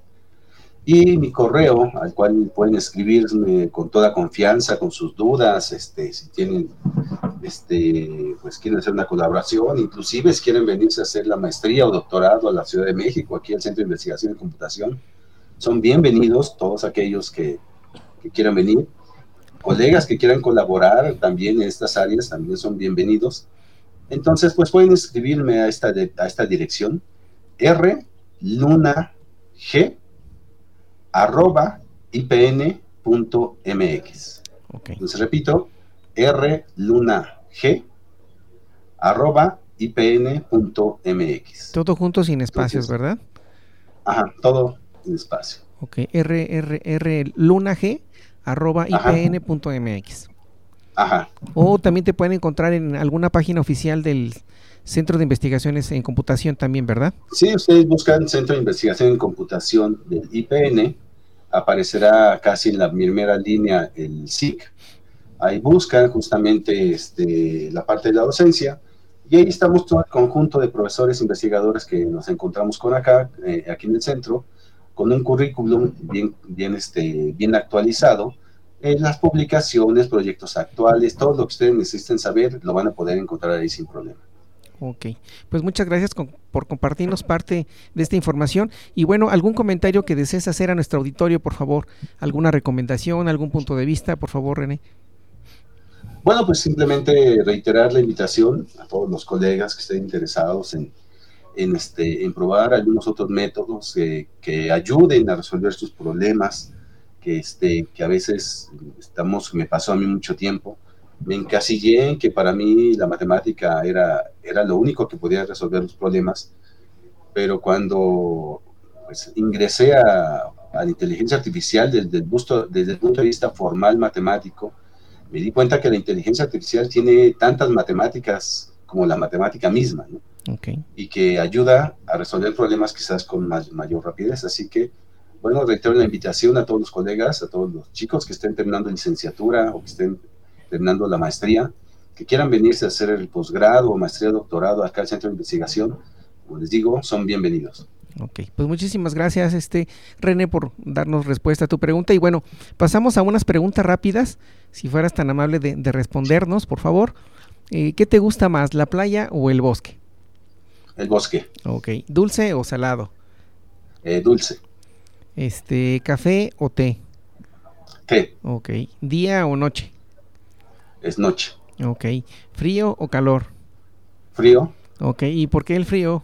Y mi correo, al cual pueden escribirme con toda confianza, con sus dudas, este, si tienen, este, pues quieren hacer una colaboración, inclusive si quieren venirse a hacer la maestría o doctorado a la Ciudad de México, aquí al Centro de Investigación en Computación, son bienvenidos todos aquellos que, que quieran venir. Colegas que quieran colaborar también en estas áreas también son bienvenidos. Entonces, pues pueden escribirme a esta, a esta dirección, rlunag arroba ipn.mx. Okay. Entonces, repito, rlunag arroba ipn.mx. Todo junto sin espacios, ¿verdad? Ajá, todo sin espacio. Ok, rrr arroba ipn.mx. O también te pueden encontrar en alguna página oficial del Centro de Investigaciones en Computación también, ¿verdad? Sí, ustedes buscan Centro de Investigación en Computación del IPN, aparecerá casi en la primera línea el SIC. Ahí buscan justamente este, la parte de la docencia y ahí estamos todo el conjunto de profesores investigadores que nos encontramos con acá, eh, aquí en el centro, con un currículum bien, bien, este, bien actualizado en las publicaciones, proyectos actuales, todo lo que ustedes necesiten saber, lo van a poder encontrar ahí sin problema. Ok, pues muchas gracias por compartirnos parte de esta información. Y bueno, algún comentario que desees hacer a nuestro auditorio, por favor, alguna recomendación, algún punto de vista, por favor, René. Bueno, pues simplemente reiterar la invitación a todos los colegas que estén interesados en, en, este, en probar algunos otros métodos que ayuden a resolver sus problemas que, este, que a veces estamos, me pasó a mí mucho tiempo, me encasillé en que para mí la matemática era, era lo único que podía resolver los problemas, pero cuando pues, ingresé a, a, la inteligencia artificial desde el, busto, desde el punto de vista formal matemático, me di cuenta que la inteligencia artificial tiene tantas matemáticas como la matemática misma, ¿no? y que ayuda a resolver problemas quizás con mayor rapidez. Así que bueno, reitero la invitación a todos los colegas, a todos los chicos que estén terminando licenciatura o que estén terminando la maestría, que quieran venirse a hacer el posgrado o maestría doctorado acá al Centro de Investigación, como les digo, son bienvenidos. Ok, pues muchísimas gracias, este René, por darnos respuesta a tu pregunta. Y bueno, pasamos a unas preguntas rápidas. Si fueras tan amable de, respondernos, por favor. Eh, ¿Qué te gusta más, la playa o el bosque? El bosque. Ok, ¿dulce o salado? Eh, dulce. Este, ¿café o té? Té. Ok. ¿Día o noche? Es noche. Ok. ¿Frío o calor? Frío. Ok. ¿Y por qué el frío?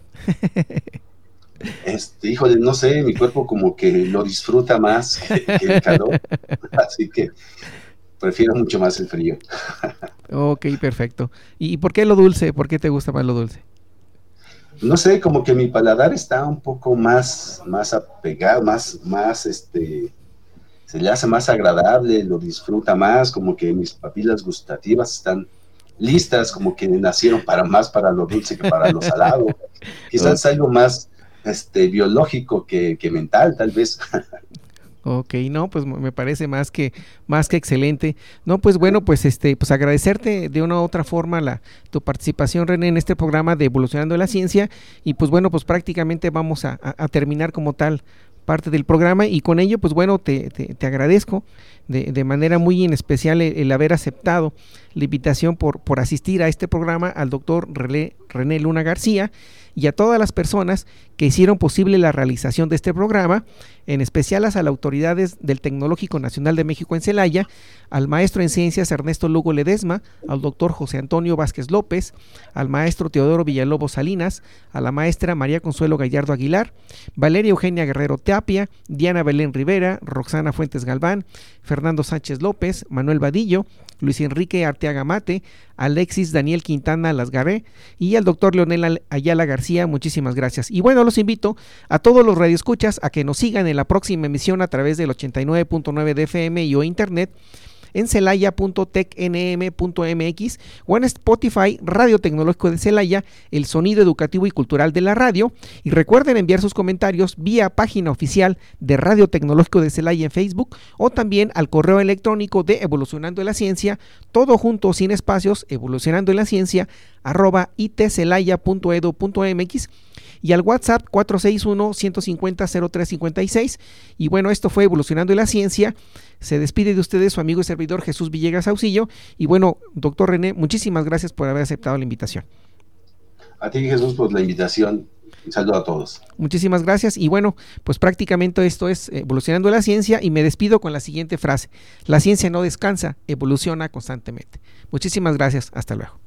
este, híjole, no sé, mi cuerpo como que lo disfruta más que, el calor. Así que prefiero mucho más el frío. ok, perfecto. ¿Y por qué lo dulce? ¿Por qué te gusta más lo dulce? No sé, como que mi paladar está un poco más, más apegado, más, más, este, se le hace más agradable, lo disfruta más, como que mis papilas gustativas están listas, como que nacieron para más para lo dulce que para lo salado. Quizás algo más, este, biológico que, que mental, tal vez. Ok, no, pues me parece más que más que excelente. No, pues bueno, pues este, pues agradecerte de una u otra forma la tu participación, René, en este programa de Evolucionando la Ciencia y pues bueno, pues prácticamente vamos a, terminar como tal parte del programa y con ello, pues bueno, te, te, agradezco de, de, manera muy en especial el, haber aceptado la invitación por, por asistir a este programa al doctor René Luna García y a todas las personas que hicieron posible la realización de este programa, en especial a las autoridades del Tecnológico Nacional de México en Celaya, al maestro en ciencias Ernesto Lugo Ledesma, al doctor José Antonio Vázquez López, al maestro Teodoro Villalobos Salinas, a la maestra María Consuelo Gallardo Aguilar, Valeria Eugenia Guerrero Teapia, Diana Belén Rivera, Roxana Fuentes Galván, Fernando Sánchez López, Manuel Vadillo, Luis Enrique Arteaga Mate, Alexis Daniel Quintana Lasgaré y al doctor Leonel Ayala García. Muchísimas gracias. Y bueno, los invito a todos los radioescuchas a que nos sigan en la próxima emisión a través del 89.9 de FM y o internet en celaya.tecnm.mx o en Spotify Radio Tecnológico de Celaya, el sonido educativo y cultural de la radio. Y recuerden enviar sus comentarios vía página oficial de Radio Tecnológico de Celaya en Facebook o también al correo electrónico de Evolucionando en la Ciencia, todo junto sin espacios, evolucionando en la ciencia, arroba itcelaya.edu.mx y al WhatsApp 461-150-0356. Y bueno, esto fue Evolucionando en la Ciencia. Se despide de ustedes su amigo y servidor Jesús Villegas Auxillo. Y bueno, doctor René, muchísimas gracias por haber aceptado la invitación. A ti Jesús por la invitación. Un saludo a todos. Muchísimas gracias. Y bueno, pues prácticamente esto es Evolucionando la Ciencia y me despido con la siguiente frase. La ciencia no descansa, evoluciona constantemente. Muchísimas gracias. Hasta luego.